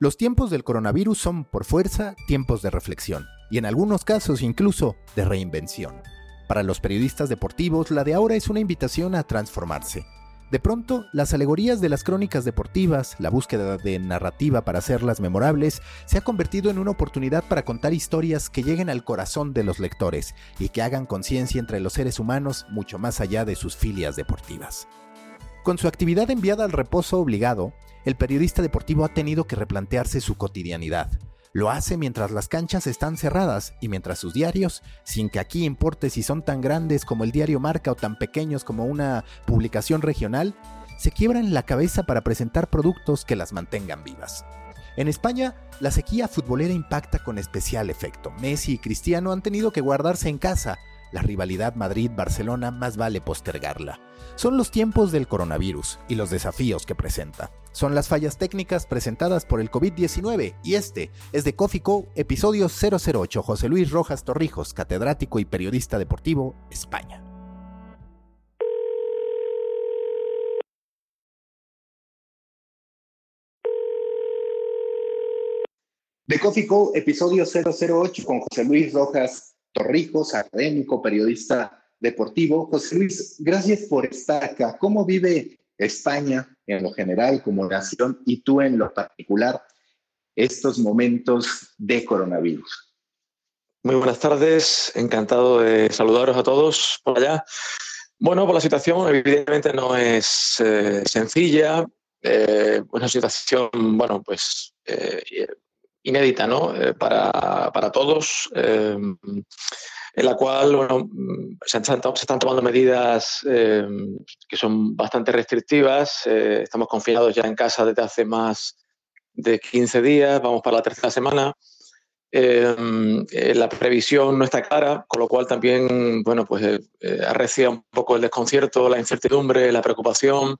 Los tiempos del coronavirus son, por fuerza, tiempos de reflexión, y en algunos casos incluso de reinvención. Para los periodistas deportivos, la de ahora es una invitación a transformarse. De pronto, las alegorías de las crónicas deportivas, la búsqueda de narrativa para hacerlas memorables, se ha convertido en una oportunidad para contar historias que lleguen al corazón de los lectores y que hagan conciencia entre los seres humanos mucho más allá de sus filias deportivas. Con su actividad enviada al reposo obligado, el periodista deportivo ha tenido que replantearse su cotidianidad. Lo hace mientras las canchas están cerradas y mientras sus diarios, sin que aquí importe si son tan grandes como el diario Marca o tan pequeños como una publicación regional, se quiebran la cabeza para presentar productos que las mantengan vivas. En España, la sequía futbolera impacta con especial efecto. Messi y Cristiano han tenido que guardarse en casa la rivalidad Madrid-Barcelona más vale postergarla. Son los tiempos del coronavirus y los desafíos que presenta. Son las fallas técnicas presentadas por el COVID-19 y este es de Cofico, episodio 008, José Luis Rojas Torrijos, catedrático y periodista deportivo, España. De Cofico, episodio 008 con José Luis Rojas Torrijos, académico, periodista deportivo. José Luis, gracias por estar acá. ¿Cómo vive España en lo general como nación y tú en lo particular estos momentos de coronavirus? Muy buenas tardes, encantado de saludaros a todos por allá. Bueno, pues la situación evidentemente no es eh, sencilla, eh, una situación, bueno, pues eh, inédita ¿no? Eh, para, para, todos, eh, en la cual bueno, se, están, se, están, tomando medidas eh, que son bastante restrictivas. estamos confinados ya en casa desde hace más de 15 días, vamos para la tercera semana. la previsión no está clara, con lo cual también bueno, pues, arrecia un poco el desconcierto, la incertidumbre, la preocupación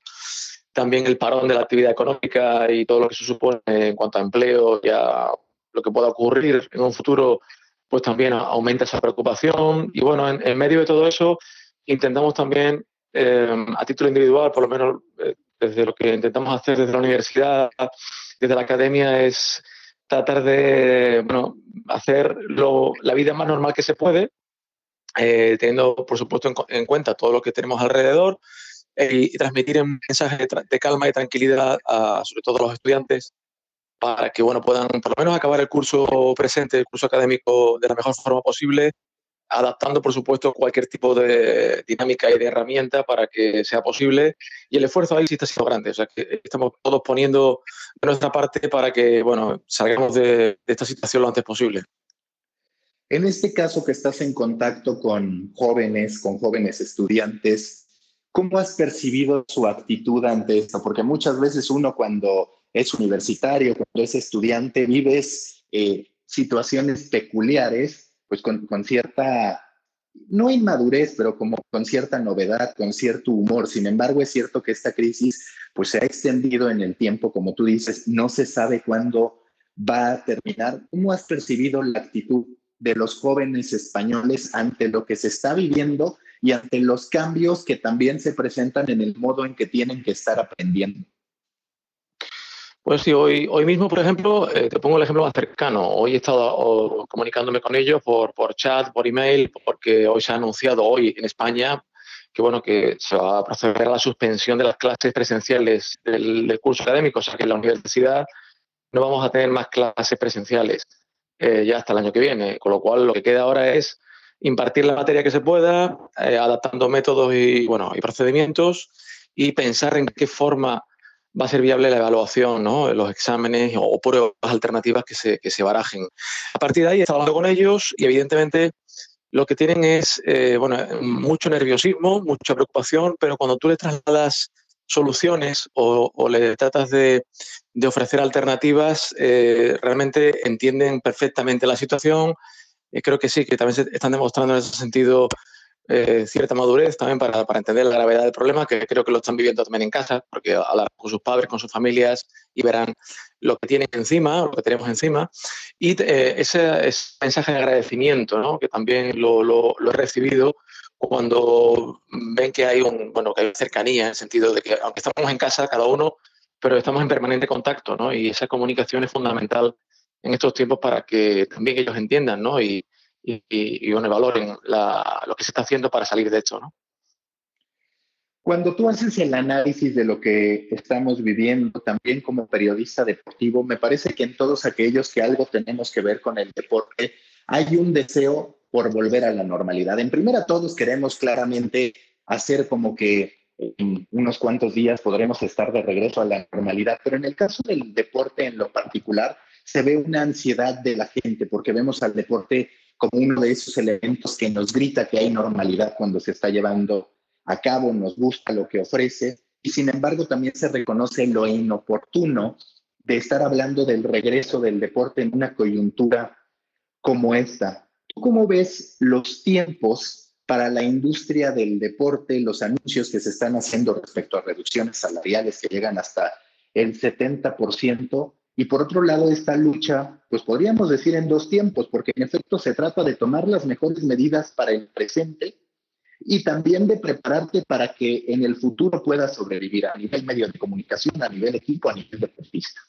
también el parón de la actividad económica y todo lo que se supone en cuanto a empleo y a lo que pueda ocurrir en un futuro, pues también aumenta esa preocupación. Y bueno, en, medio de todo eso, intentamos también, eh, a título individual, por lo menos eh, desde lo que intentamos hacer desde la universidad, desde la academia, es tratar de bueno, hacer la vida más normal que se puede, eh, teniendo, por supuesto, en, cuenta todo lo que tenemos alrededor y, transmitir un mensaje de, calma y tranquilidad a, sobre todo a los estudiantes para que bueno, puedan por lo menos acabar el curso presente, el curso académico de la mejor forma posible, adaptando por supuesto cualquier tipo de dinámica y de herramienta para que sea posible. Y el esfuerzo ahí sí está siendo grande, o sea que estamos todos poniendo de nuestra parte para que bueno, salgamos de, de esta situación lo antes posible. En este caso que estás en contacto con jóvenes, con jóvenes estudiantes, ¿Cómo has percibido su actitud ante esto? Porque muchas veces uno cuando es universitario, cuando es estudiante, vives eh, situaciones peculiares, pues con, cierta, no inmadurez, pero como con cierta novedad, con cierto humor. Sin embargo, es cierto que esta crisis pues se ha extendido en el tiempo, como tú dices, no se sabe cuándo va a terminar. ¿Cómo has percibido la actitud de los jóvenes españoles ante lo que se está viviendo y ante los cambios que también se presentan en el modo en que tienen que estar aprendiendo. Pues sí, hoy, hoy mismo, por ejemplo, eh, te pongo el ejemplo más cercano. Hoy he estado comunicándome con ellos por, por chat, por email, porque hoy se ha anunciado hoy en España que bueno que se va a proceder a la suspensión de las clases presenciales del, curso académico, o sea que en la universidad no vamos a tener más clases presenciales eh, ya hasta el año que viene, con lo cual lo que queda ahora es impartir la materia que se pueda, eh, adaptando métodos y, bueno, y procedimientos y pensar en qué forma va a ser viable la evaluación, ¿no? los exámenes o, pruebas alternativas que se, que se barajen. A partir de ahí, he estado hablando con ellos y evidentemente lo que tienen es eh, bueno, mucho nerviosismo, mucha preocupación, pero cuando tú le trasladas soluciones o, le tratas de, de ofrecer alternativas, eh, realmente entienden perfectamente la situación. Creo que sí, que también se están demostrando en ese sentido eh, cierta madurez también para, para, entender la gravedad del problema, que creo que lo están viviendo también en casa, porque hablar con sus padres, con sus familias y verán lo que tienen encima, lo que tenemos encima. Y eh, ese, mensaje de agradecimiento, ¿no? que también lo, lo, lo, he recibido cuando ven que hay, un, bueno, que hay cercanía, en el sentido de que aunque estamos en casa cada uno, pero estamos en permanente contacto, ¿no? Y esa comunicación es fundamental en estos tiempos para que también ellos entiendan, ¿no? Y, y, y bueno, valoren lo que se está haciendo para salir de esto, ¿no? Cuando tú haces el análisis de lo que estamos viviendo, también como periodista deportivo, me parece que en todos aquellos que algo tenemos que ver con el deporte, hay un deseo por volver a la normalidad. En primera, todos queremos claramente hacer como que en unos cuantos días podremos estar de regreso a la normalidad, pero en el caso del deporte en lo particular, se ve una ansiedad de la gente porque vemos al deporte como uno de esos elementos que nos grita que hay normalidad cuando se está llevando a cabo, nos gusta lo que ofrece y sin embargo también se reconoce lo inoportuno de estar hablando del regreso del deporte en una coyuntura como esta. ¿Cómo ves los tiempos para la industria del deporte, los anuncios que se están haciendo respecto a reducciones salariales que llegan hasta el 70%? Y por otro lado, esta lucha, pues podríamos decir en dos tiempos, porque en efecto se trata de tomar las mejores medidas para el presente y también de prepararte para que en el futuro puedas sobrevivir a nivel medio de comunicación, a nivel equipo, a nivel deportista.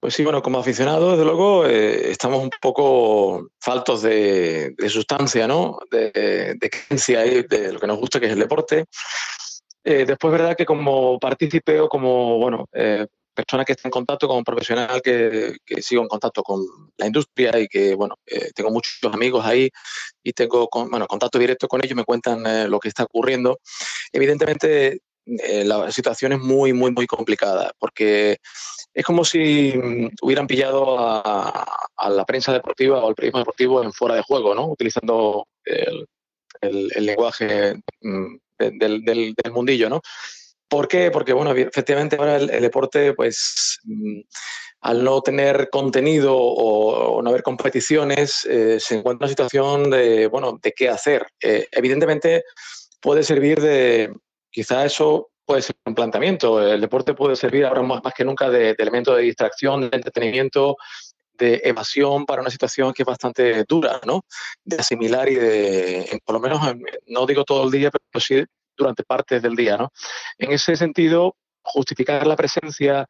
Pues sí, bueno, como aficionados, desde luego, eh, estamos un poco faltos de, sustancia, ¿no? De, de creencia y de lo que nos gusta, que es el deporte. Eh, después, verdad que como partícipe o como, bueno, eh, persona que está en contacto, como profesional que, que, sigo en contacto con la industria y que, bueno, eh, tengo muchos amigos ahí y tengo, con, bueno, contacto directo con ellos, me cuentan eh, lo que está ocurriendo. Evidentemente, eh, la situación es muy, muy, muy complicada porque es como si mm, hubieran pillado a, a, la prensa deportiva o al periodismo deportivo en fuera de juego, ¿no? Utilizando el, el, el lenguaje mm, del, del, del mundillo, ¿no? ¿Por qué? Porque, bueno, efectivamente ahora el, deporte, pues, mm, al no tener contenido o, no haber competiciones, eh, se encuentra en una situación de, bueno, de qué hacer. Eh, evidentemente puede servir de, quizá eso puede ser un planteamiento. El deporte puede servir ahora más, más que nunca de, de elemento de distracción, de entretenimiento, de evasión para una situación que es bastante dura, ¿no? De asimilar y de, por lo menos, no digo todo el día, pero sí durante partes del día. ¿no? En ese sentido, justificar la presencia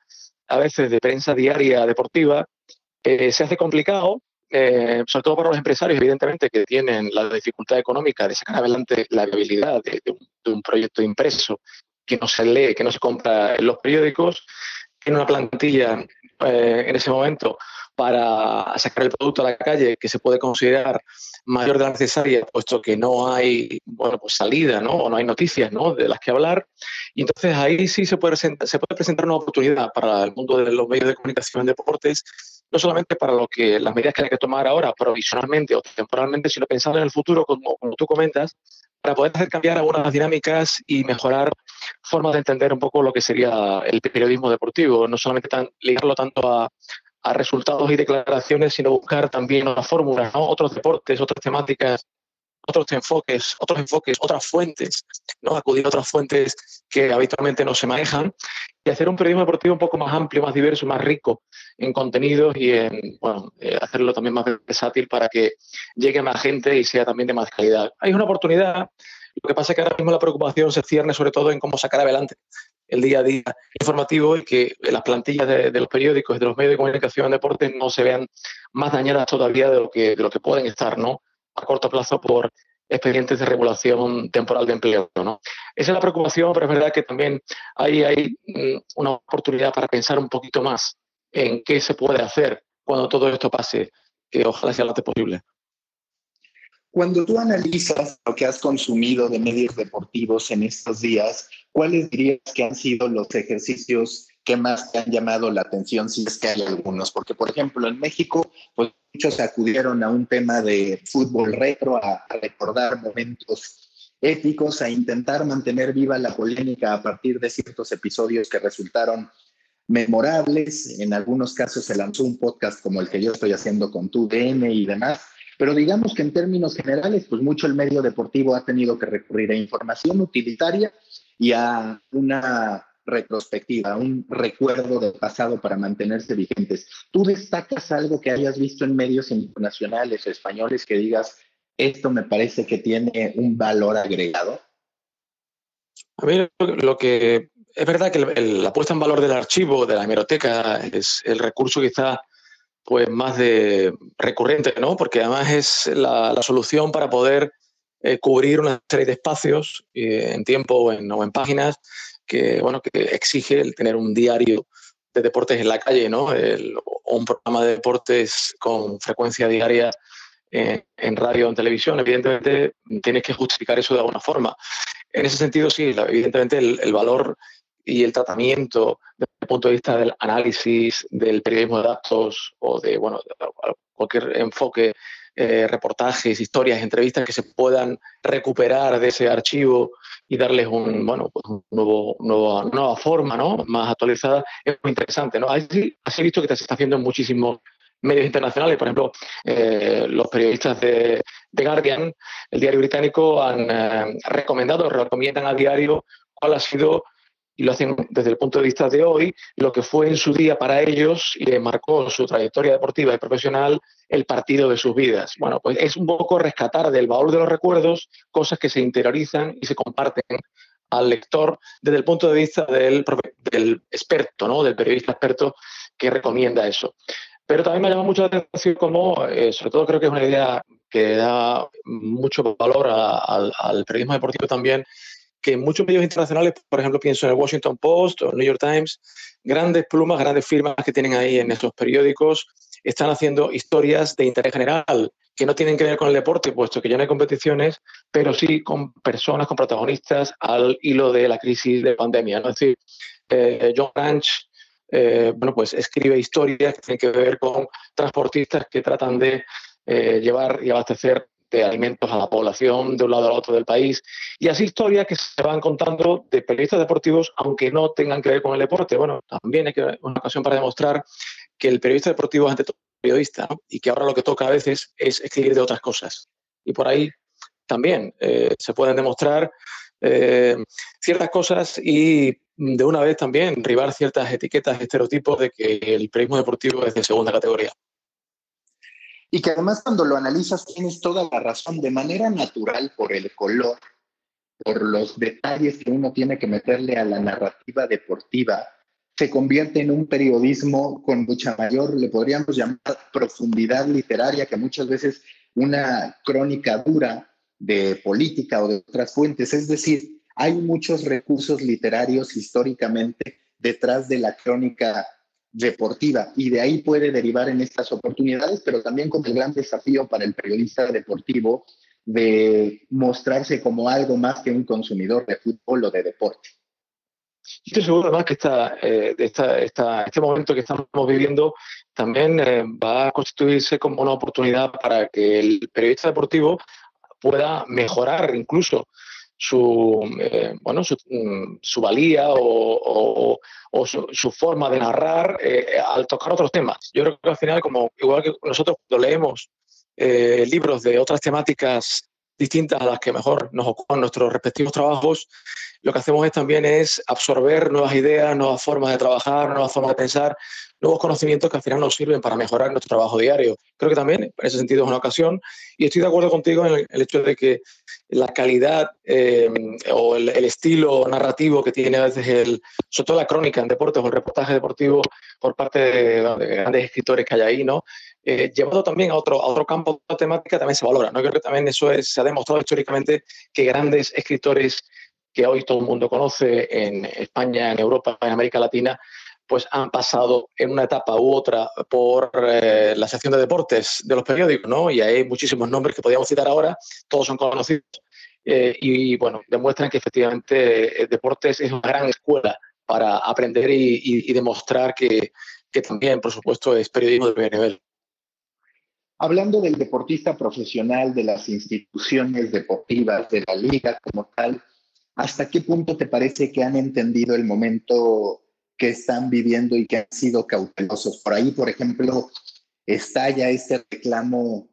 a veces de prensa diaria deportiva eh, se hace complicado, eh, sobre todo para los empresarios, evidentemente, que tienen la dificultad económica de sacar adelante la viabilidad de, de, un, proyecto impreso que no se lee, que no se compra en los periódicos, tiene una plantilla eh, en ese momento para sacar el producto a la calle que se puede considerar mayor de la necesaria, puesto que no hay bueno, pues salida, ¿no? O no hay noticias ¿no? de las que hablar. Y entonces ahí sí se puede, se puede presentar una oportunidad para el mundo de los medios de comunicación en deportes, no solamente para lo que las medidas que hay que tomar ahora provisionalmente o temporalmente, sino pensando en el futuro, como, como tú comentas, para poder hacer cambiar algunas dinámicas y mejorar formas de entender un poco lo que sería el periodismo deportivo, no solamente tan, ligarlo tanto a, a resultados y declaraciones, sino buscar también otras fórmulas, ¿no? otros deportes, otras temáticas, otros enfoques, otros enfoques, otras fuentes, ¿no? acudir a otras fuentes que habitualmente no se manejan y hacer un periodismo deportivo un poco más amplio, más diverso, más rico en contenidos y en bueno, eh, hacerlo también más versátil para que llegue más gente y sea también de más calidad. Hay una oportunidad, lo que pasa es que ahora mismo la preocupación se cierne sobre todo en cómo sacar adelante el día a día informativo y que las plantillas de, los periódicos y de los medios de comunicación en deportes no se vean más dañadas todavía de lo que, de lo que pueden estar, ¿no? A corto plazo por expedientes de regulación temporal de empleo, ¿no? Esa es la preocupación, pero es verdad que también hay, hay mm, una oportunidad para pensar un poquito más en qué se puede hacer cuando todo esto pase, que ojalá sea lo antes posible. Cuando tú analizas lo que has consumido de medios deportivos en estos días, ¿cuáles dirías que han sido los ejercicios que más te han llamado la atención, si es que hay algunos? Porque, por ejemplo, en México, pues muchos acudieron a un tema de fútbol retro, a, a recordar momentos éticos, a intentar mantener viva la polémica a partir de ciertos episodios que resultaron memorables. En algunos casos se lanzó un podcast como el que yo estoy haciendo con tu DN y demás. Pero digamos que en términos generales, pues mucho el medio deportivo ha tenido que recurrir a información utilitaria y a una retrospectiva, un recuerdo del pasado para mantenerse vigentes. ¿Tú destacas algo que hayas visto en medios internacionales o españoles que digas, esto me parece que tiene un valor agregado? A mí lo que es verdad que la puesta en valor del archivo, de la hemeroteca, es el recurso quizá pues más de recurrente, ¿no? Porque además es la, solución para poder eh, cubrir una serie de espacios eh, en tiempo o en, páginas que, bueno, que exige el tener un diario de deportes en la calle, ¿no? o un programa de deportes con frecuencia diaria en radio o en televisión. Evidentemente tienes que justificar eso de alguna forma. En ese sentido, sí, evidentemente el valor y el tratamiento desde el punto de vista del análisis del periodismo de datos o de bueno, cualquier enfoque, eh, reportajes, historias, entrevistas que se puedan recuperar de ese archivo y darles un, bueno, pues un nuevo, nueva, nueva forma ¿no? más actualizada, es muy interesante. ¿no? Así, así visto que se está haciendo en muchísimos medios internacionales. Por ejemplo, eh, los periodistas de, Guardian, el diario británico, han eh, recomendado, recomiendan al diario cuál ha sido y lo hacen desde el punto de vista de hoy, lo que fue en su día para ellos y le marcó su trayectoria deportiva y profesional el partido de sus vidas. Bueno, pues es un poco rescatar del baúl de los recuerdos cosas que se interiorizan y se comparten al lector desde el punto de vista del, del experto, ¿no? del periodista experto que recomienda eso. Pero también me llama mucho la atención como, eh, sobre todo creo que es una idea que da mucho valor al periodismo deportivo también, que muchos medios internacionales, por ejemplo, pienso en el Washington Post o el New York Times, grandes plumas, grandes firmas que tienen ahí en estos periódicos, están haciendo historias de interés general que no tienen que ver con el deporte, puesto que ya no hay competiciones, pero sí con personas, con protagonistas al hilo de la crisis de pandemia. Es decir, eh, John Ranch eh, bueno, pues escribe historias que tienen que ver con transportistas que tratan de eh, llevar y abastecer de alimentos a la población de un lado al otro del país. Y así historias que se van contando de periodistas deportivos, aunque no tengan que ver con el deporte. Bueno, también es una ocasión para demostrar que el periodista deportivo es ante todo periodista y que ahora lo que toca a veces es escribir de otras cosas. Y por ahí también eh, se pueden demostrar eh, ciertas cosas y de una vez también ribar ciertas etiquetas, estereotipos de que el periodismo deportivo es de segunda categoría. Y que además cuando lo analizas tienes toda la razón, de manera natural por el color, por los detalles que uno tiene que meterle a la narrativa deportiva, se convierte en un periodismo con mucha mayor, le podríamos llamar profundidad literaria, que muchas veces una crónica dura de política o de otras fuentes. Es decir, hay muchos recursos literarios históricamente detrás de la crónica deportiva y de ahí puede derivar en estas oportunidades, pero también con el gran desafío para el periodista deportivo de mostrarse como algo más que un consumidor de fútbol o de deporte. Estoy seguro además que esta, eh, esta, esta, este momento que estamos viviendo también eh, va a constituirse como una oportunidad para que el periodista deportivo pueda mejorar incluso su, eh, bueno, su, mm, su, valía o, o, su, forma de narrar eh, al tocar otros temas. Yo creo que al final, como igual que nosotros cuando leemos eh, libros de otras temáticas distintas a las que mejor nos ocupan nuestros respectivos trabajos, lo que hacemos es también es absorber nuevas ideas, nuevas formas de trabajar, nuevas formas de pensar, nuevos conocimientos que al final nos sirven para mejorar nuestro trabajo diario. Creo que también, en ese sentido, es una ocasión y estoy de acuerdo contigo en el, hecho de que la calidad eh, o el, estilo narrativo que tiene a veces, el, sobre todo la crónica en deportes o el reportaje deportivo por parte de, grandes escritores que hay ahí, ¿no? Eh, llevado también a otro, a otro campo de temática, también se valora. ¿no? Creo que también eso se ha demostrado históricamente que grandes escritores que hoy todo el mundo conoce en España, en Europa, en América Latina, pues han pasado en una etapa u otra por eh, la sección de deportes de los periódicos, ¿no? Y hay muchísimos nombres que podríamos citar ahora, todos son conocidos y, bueno, demuestran que efectivamente el deporte es una gran escuela para aprender y, demostrar que, que, también, por supuesto, es periodismo de primer nivel. Hablando del deportista profesional, de las instituciones deportivas, de la liga como tal, ¿hasta qué punto te parece que han entendido el momento que están viviendo y que han sido cautelosos? Por ahí, por ejemplo, está ya este reclamo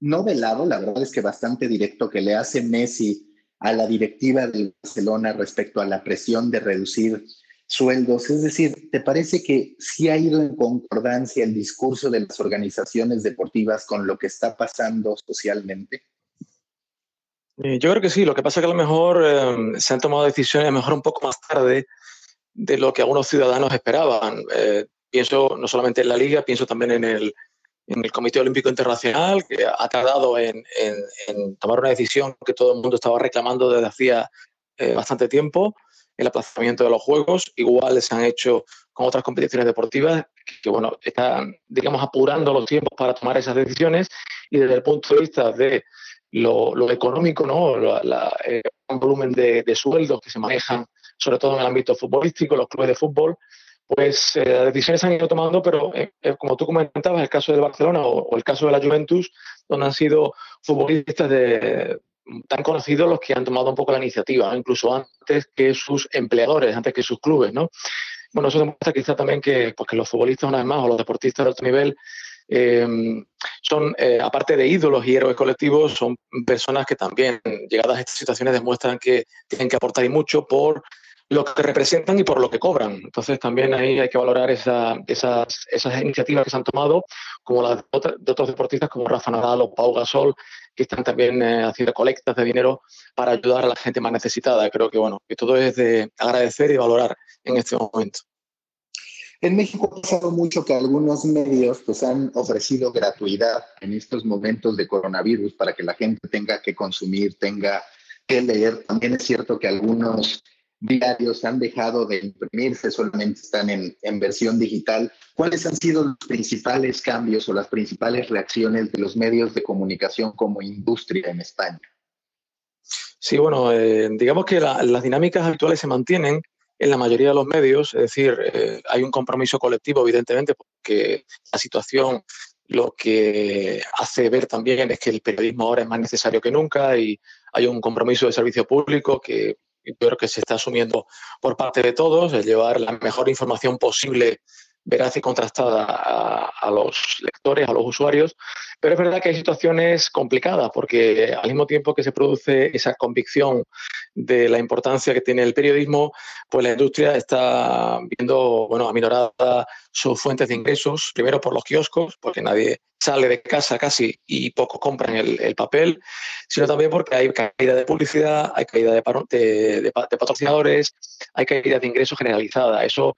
no velado, la verdad es que bastante directo, que le hace Messi a la directiva del Barcelona respecto a la presión de reducir sueldos. Es decir, ¿te parece que sí ha ido en concordancia el discurso de las organizaciones deportivas con lo que está pasando socialmente? Eh, yo creo que sí, lo que pasa es que a lo mejor em, se han tomado decisiones a lo mejor un poco más tarde de lo que algunos ciudadanos esperaban. Eh, pienso no solamente en la liga, pienso también en el, en el Comité Olímpico Internacional, que ha tardado en, en, tomar una decisión que todo el mundo estaba reclamando desde hacía eh, bastante tiempo el aplazamiento de los Juegos. Igual se han hecho con otras competiciones deportivas que, bueno, están, digamos, apurando los tiempos para tomar esas decisiones y desde el punto de vista de lo, económico, ¿no? La, el volumen de, sueldos que se manejan, sobre todo en el ámbito futbolístico, los clubes de fútbol, pues eh, las decisiones se han ido tomando, pero eh, eh, como tú comentabas, el caso de Barcelona o, el caso de la Juventus, donde han sido futbolistas tan conocidos los que han tomado un poco la iniciativa, incluso antes que sus empleadores, antes que sus clubes, ¿no? Bueno, eso demuestra quizá también que, pues, que los futbolistas, una vez más, o los deportistas de alto nivel, eh, son, eh, aparte de ídolos y héroes colectivos, son personas que también, llegadas a estas situaciones, demuestran que tienen que aportar y mucho por lo que representan y por lo que cobran. Entonces también ahí hay que valorar esa, esas, esas iniciativas que se han tomado, como las de, otros deportistas como Rafa Nadal o Pau Gasol, que están también eh, haciendo colectas de dinero para ayudar a la gente más necesitada. Creo que bueno, que todo es de agradecer y valorar en este momento. En México ha pasado mucho que algunos medios pues, han ofrecido gratuidad en estos momentos de coronavirus para que la gente tenga que consumir, tenga que leer. También es cierto que algunos diarios han dejado de imprimirse, solamente están en, en, versión digital. ¿Cuáles han sido los principales cambios o las principales reacciones de los medios de comunicación como industria en España? Sí, bueno, eh, digamos que la, las dinámicas actuales se mantienen en la mayoría de los medios, es decir, eh, hay un compromiso colectivo, evidentemente, porque la situación lo que hace ver también es que el periodismo ahora es más necesario que nunca y hay un compromiso de servicio público que yo creo que se está asumiendo por parte de todos, el llevar la mejor información posible, veraz y contrastada a, los lectores, a los usuarios, pero es verdad que hay situaciones complicadas porque al mismo tiempo que se produce esa convicción de la importancia que tiene el periodismo, pues la industria está viendo, bueno, aminorada sus fuentes de ingresos, primero por los kioscos, porque nadie sale de casa casi y pocos compran el, papel, sino también porque hay caída de publicidad, hay caída de, de, patrocinadores, hay caída de ingresos generalizada. Eso,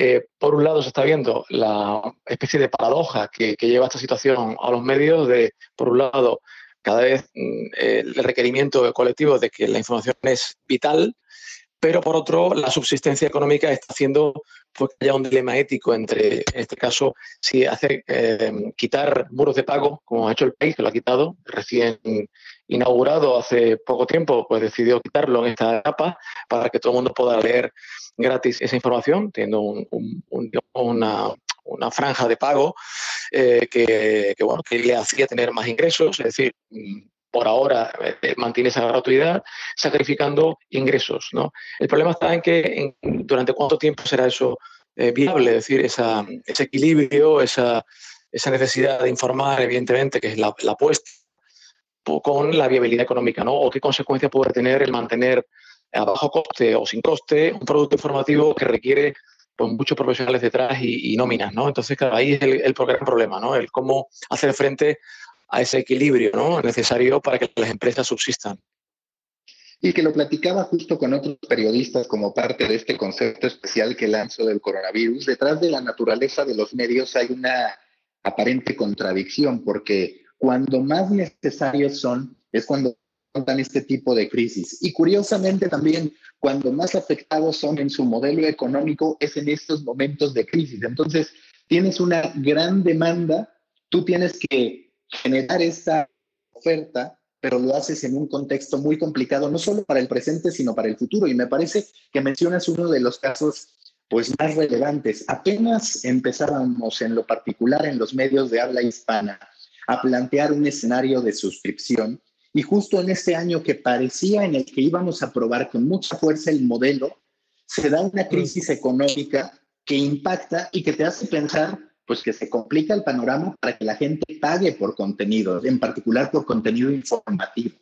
eh, por un lado, se está viendo la especie de paradoja que, lleva esta situación a los medios de, por un lado, cada vez mm, el requerimiento colectivo de que la información es vital, pero por otro, la subsistencia económica está haciendo pues, que haya un dilema ético entre, en este caso, si hacer eh, quitar muros de pago, como ha hecho el país, que lo ha quitado, recién inaugurado hace poco tiempo, pues decidió quitarlo en esta etapa para que todo el mundo pueda leer gratis esa información, teniendo una, una franja de pago eh, que, bueno, que le hacía tener más ingresos, es decir, por ahora eh, mantiene esa gratuidad, sacrificando ingresos. ¿no? El problema está en que durante cuánto tiempo será eso eh, viable, es decir, esa, ese equilibrio, esa, esa, necesidad de informar, evidentemente, que es la, la apuesta con la viabilidad económica, ¿no? O qué consecuencias puede tener el mantener a bajo coste o sin coste un producto informativo que requiere pues, muchos profesionales detrás y, nóminas, ¿no? Entonces, claro, ahí es el, el gran problema, ¿no? El cómo hacer frente a ese equilibrio ¿no? necesario para que las empresas subsistan. Y que lo platicaba justo con otros periodistas como parte de este concepto especial que lanzó del coronavirus. Detrás de la naturaleza de los medios hay una aparente contradicción, porque cuando más necesarios son es cuando dan este tipo de crisis. Y curiosamente también, cuando más afectados son en su modelo económico es en estos momentos de crisis. Entonces, tienes una gran demanda, tú tienes que generar esta oferta pero lo haces en un contexto muy complicado, no solo para el presente, sino para el futuro. Y me parece que mencionas uno de los casos pues más relevantes. Apenas empezábamos en lo particular en los medios de habla hispana a plantear un escenario de suscripción y justo en este año que parecía en el que íbamos a probar con mucha fuerza el modelo, se da una crisis económica que impacta y que te hace pensar pues que se complica el panorama para que la gente pague por contenido, en particular por contenido informativo.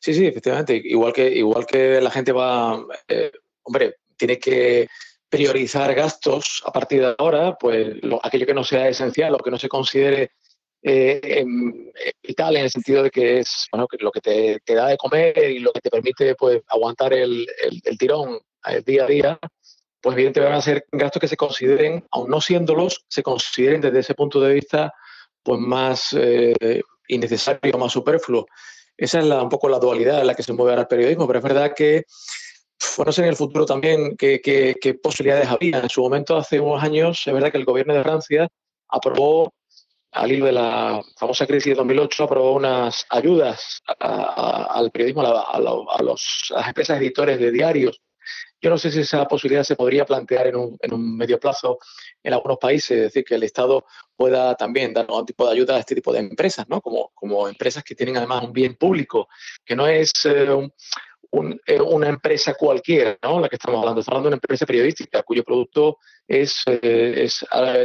Sí, sí, efectivamente. Igual que, igual que la gente va, eh, hombre, tiene que priorizar gastos a partir de ahora, pues aquello que no sea esencial o que no se considere eh, vital en el sentido de que es bueno, que lo que te, da de comer y lo que te permite pues, aguantar el, el, tirón el eh, día a día, pues evidentemente van a ser gastos que se consideren, aun no siéndolos, se consideren desde ese punto de vista pues más eh, innecesario, más superfluo. Esa es la, un poco la dualidad en la que se mueve ahora el periodismo, pero es verdad que, bueno, no sé en el futuro también qué, qué, posibilidades había. En su momento, hace unos años, es verdad que el gobierno de Francia aprobó, al hilo de la famosa crisis de 2008, aprobó unas ayudas al periodismo, a, los, a las empresas editores de diarios yo no sé si esa posibilidad se podría plantear en un, medio plazo en algunos países, es decir, que el Estado pueda también dar algún tipo de ayuda a este tipo de empresas, ¿no? Como, como empresas que tienen además un bien público, que no es eh, eh, una empresa cualquiera, ¿no? La que estamos hablando, estamos hablando de una empresa periodística cuyo producto es, eh,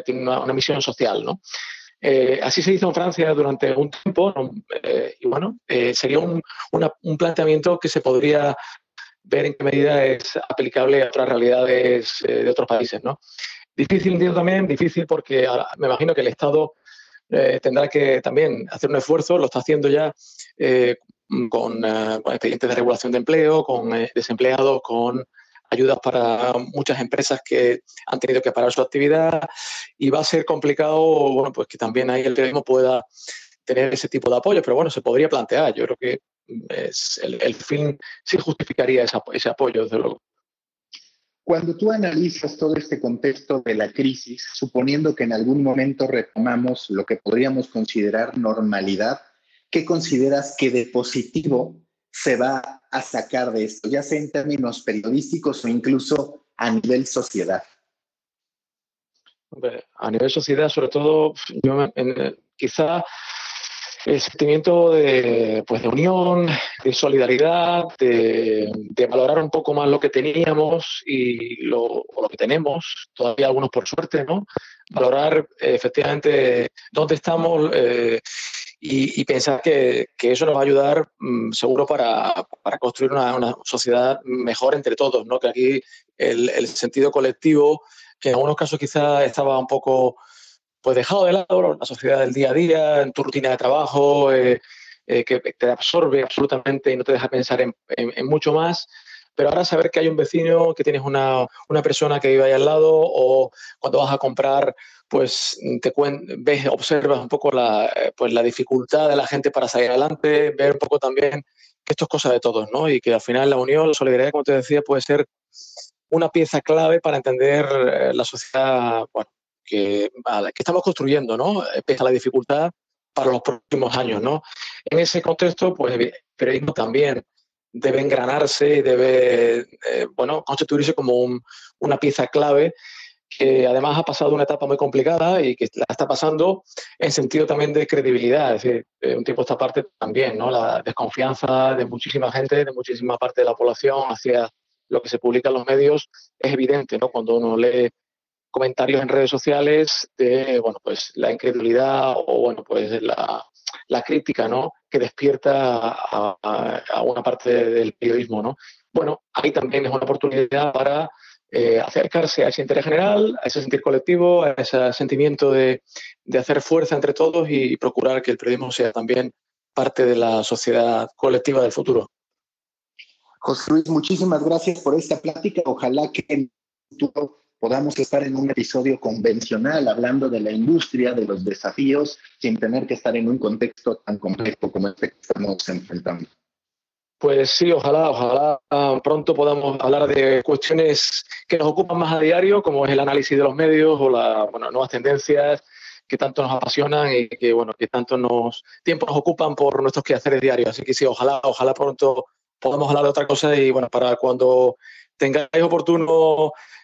tiene una, misión social, ¿no? así se hizo en Francia durante un tiempo y bueno, sería un, un, planteamiento que se podría ver en qué medida es aplicable a otras realidades eh, de otros países. ¿no? Difícil, entiendo también, difícil porque me imagino que el Estado eh, tendrá que también hacer un esfuerzo, lo está haciendo ya eh, con, expedientes de regulación de empleo, con desempleados, con ayudas para muchas empresas que han tenido que parar su actividad y va a ser complicado, bueno, pues que también ahí el periodismo pueda tener ese tipo de apoyo, pero bueno, se podría plantear. Yo creo que es el, fin sí justificaría ese apoyo, desde luego. Cuando tú analizas todo este contexto de la crisis, suponiendo que en algún momento retomamos lo que podríamos considerar normalidad, ¿qué consideras que de positivo se va a sacar de esto, ya sea en términos periodísticos o incluso a nivel sociedad? A nivel sociedad, sobre todo, yo quizá el sentimiento de, pues, de unión, de solidaridad, de, valorar un poco más lo que teníamos y lo, lo, que tenemos, todavía algunos por suerte, ¿no? Valorar efectivamente dónde estamos eh, y, pensar que, que, eso nos va a ayudar mm, seguro para, para construir una, una, sociedad mejor entre todos, ¿no? Que aquí el, el sentido colectivo, que en algunos casos quizás estaba un poco pues dejado de lado la sociedad del día a día, en tu rutina de trabajo, eh, eh, que te absorbe absolutamente y no te deja pensar en, mucho más. Pero ahora saber que hay un vecino, que tienes una, persona que vive ahí al lado, o cuando vas a comprar, pues te ves, observas un poco la, eh, pues, la dificultad de la gente para salir adelante, ver un poco también que esto es cosa de todos, ¿no? Y que al final la unión, la solidaridad, como te decía, puede ser una pieza clave para entender la sociedad, que, estamos construyendo, ¿no? Eh, pese a la dificultad para los próximos años, ¿no? En ese contexto, pues el periodismo también debe engranarse y debe, eh, bueno, constituirse como una pieza clave que además ha pasado una etapa muy complicada y que la está pasando en sentido también de credibilidad. Es decir, eh, un tiempo esta parte también, ¿no? La desconfianza de muchísima gente, de muchísima parte de la población hacia lo que se publica en los medios es evidente, ¿no? Cuando uno lee comentarios en redes sociales de, bueno, pues la incredulidad o, bueno, pues la, la crítica, ¿no? Que despierta a, a, una parte del periodismo, ¿no? Bueno, ahí también es una oportunidad para eh, acercarse a ese interés general, a ese sentir colectivo, a ese sentimiento de, de hacer fuerza entre todos y procurar que el periodismo sea también parte de la sociedad colectiva del futuro. José Luis, muchísimas gracias por esta plática. Ojalá que en futuro podamos estar en un episodio convencional hablando de la industria, de los desafíos, sin tener que estar en un contexto tan complejo como este que estamos enfrentando. Pues sí, ojalá, ojalá ah, pronto podamos hablar de cuestiones que nos ocupan más a diario, como es el análisis de los medios o las nuevas tendencias que tanto nos apasionan y que, bueno, que tanto nos, tiempo nos ocupan por nuestros quehaceres diarios. Así que sí, ojalá, ojalá pronto podamos hablar de otra cosa y bueno, para cuando tengáis oportuno